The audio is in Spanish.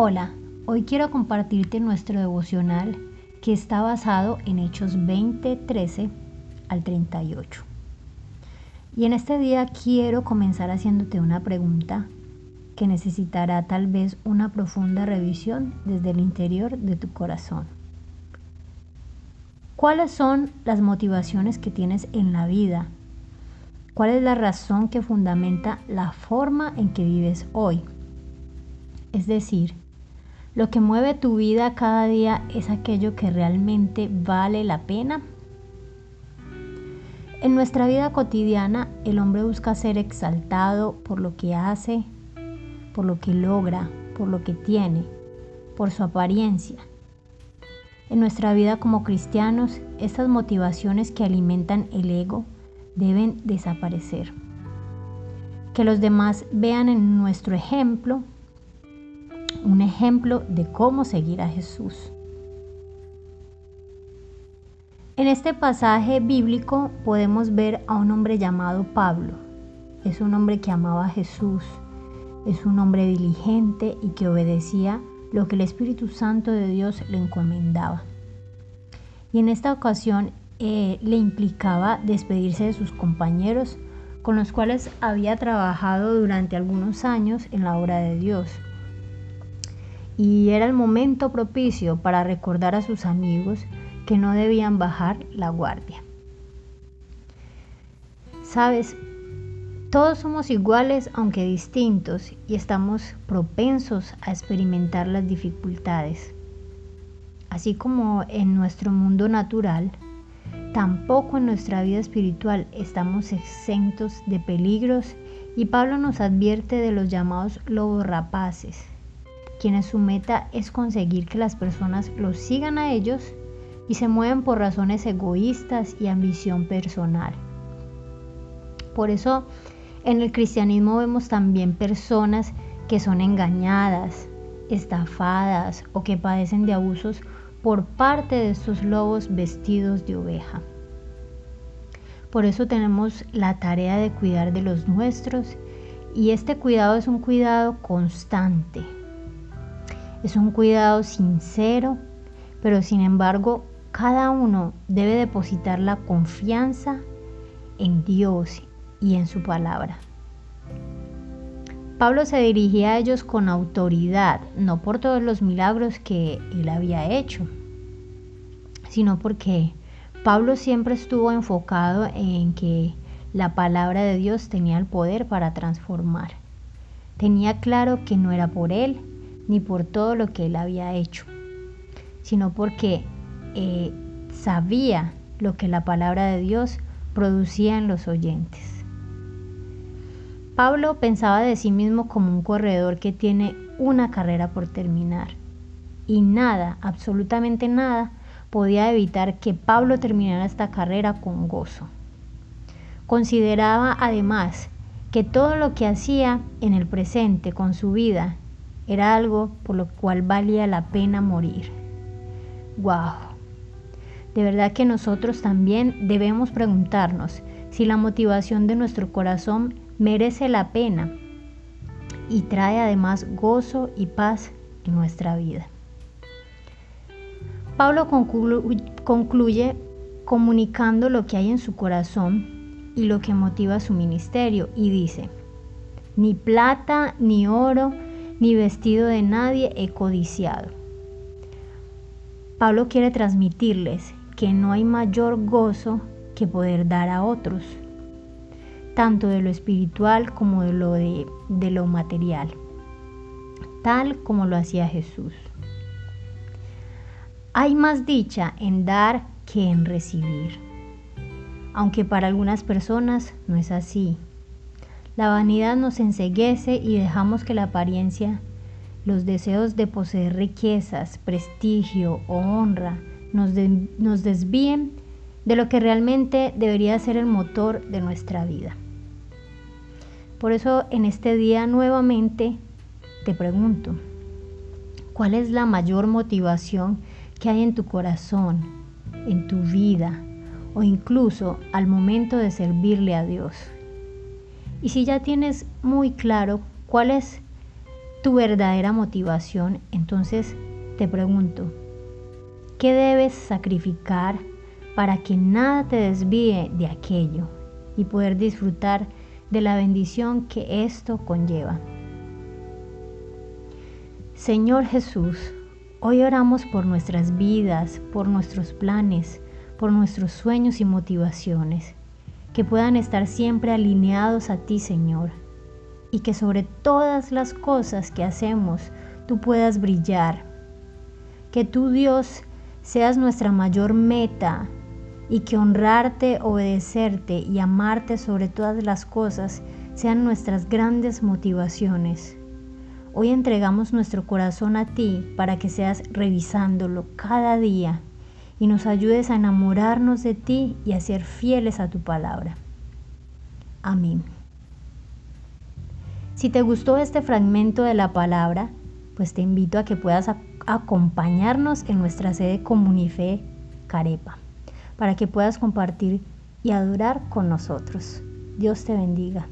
Hola, hoy quiero compartirte nuestro devocional que está basado en Hechos 20, 13 al 38. Y en este día quiero comenzar haciéndote una pregunta que necesitará tal vez una profunda revisión desde el interior de tu corazón. ¿Cuáles son las motivaciones que tienes en la vida? ¿Cuál es la razón que fundamenta la forma en que vives hoy? Es decir, lo que mueve tu vida cada día es aquello que realmente vale la pena. En nuestra vida cotidiana, el hombre busca ser exaltado por lo que hace, por lo que logra, por lo que tiene, por su apariencia. En nuestra vida como cristianos, estas motivaciones que alimentan el ego deben desaparecer. Que los demás vean en nuestro ejemplo un ejemplo de cómo seguir a Jesús. En este pasaje bíblico podemos ver a un hombre llamado Pablo. Es un hombre que amaba a Jesús, es un hombre diligente y que obedecía lo que el Espíritu Santo de Dios le encomendaba. Y en esta ocasión eh, le implicaba despedirse de sus compañeros con los cuales había trabajado durante algunos años en la obra de Dios y era el momento propicio para recordar a sus amigos que no debían bajar la guardia. Sabes, todos somos iguales aunque distintos y estamos propensos a experimentar las dificultades. Así como en nuestro mundo natural, tampoco en nuestra vida espiritual estamos exentos de peligros y Pablo nos advierte de los llamados lobos rapaces quienes su meta es conseguir que las personas los sigan a ellos y se mueven por razones egoístas y ambición personal. Por eso en el cristianismo vemos también personas que son engañadas, estafadas o que padecen de abusos por parte de estos lobos vestidos de oveja. Por eso tenemos la tarea de cuidar de los nuestros y este cuidado es un cuidado constante, es un cuidado sincero, pero sin embargo cada uno debe depositar la confianza en Dios y en su palabra. Pablo se dirigía a ellos con autoridad, no por todos los milagros que él había hecho, sino porque Pablo siempre estuvo enfocado en que la palabra de Dios tenía el poder para transformar. Tenía claro que no era por él, ni por todo lo que él había hecho, sino porque eh, sabía lo que la palabra de Dios producía en los oyentes. Pablo pensaba de sí mismo como un corredor que tiene una carrera por terminar y nada, absolutamente nada, podía evitar que Pablo terminara esta carrera con gozo. Consideraba además que todo lo que hacía en el presente con su vida era algo por lo cual valía la pena morir. ¡Wow! De verdad que nosotros también debemos preguntarnos si la motivación de nuestro corazón merece la pena y trae además gozo y paz en nuestra vida. Pablo concluye comunicando lo que hay en su corazón y lo que motiva su ministerio y dice, ni plata ni oro, ni vestido de nadie he codiciado. Pablo quiere transmitirles que no hay mayor gozo que poder dar a otros, tanto de lo espiritual como de lo, de, de lo material, tal como lo hacía Jesús. Hay más dicha en dar que en recibir, aunque para algunas personas no es así. La vanidad nos enseguece y dejamos que la apariencia, los deseos de poseer riquezas, prestigio o honra nos, nos desvíen de lo que realmente debería ser el motor de nuestra vida. Por eso en este día nuevamente te pregunto, ¿cuál es la mayor motivación que hay en tu corazón, en tu vida o incluso al momento de servirle a Dios? Y si ya tienes muy claro cuál es tu verdadera motivación, entonces te pregunto, ¿qué debes sacrificar para que nada te desvíe de aquello y poder disfrutar de la bendición que esto conlleva? Señor Jesús, hoy oramos por nuestras vidas, por nuestros planes, por nuestros sueños y motivaciones, que puedan estar siempre alineados a ti, Señor y que sobre todas las cosas que hacemos tú puedas brillar. Que tú Dios seas nuestra mayor meta y que honrarte, obedecerte y amarte sobre todas las cosas sean nuestras grandes motivaciones. Hoy entregamos nuestro corazón a ti para que seas revisándolo cada día y nos ayudes a enamorarnos de ti y a ser fieles a tu palabra. Amén. Si te gustó este fragmento de la palabra, pues te invito a que puedas acompañarnos en nuestra sede Comunife Carepa, para que puedas compartir y adorar con nosotros. Dios te bendiga.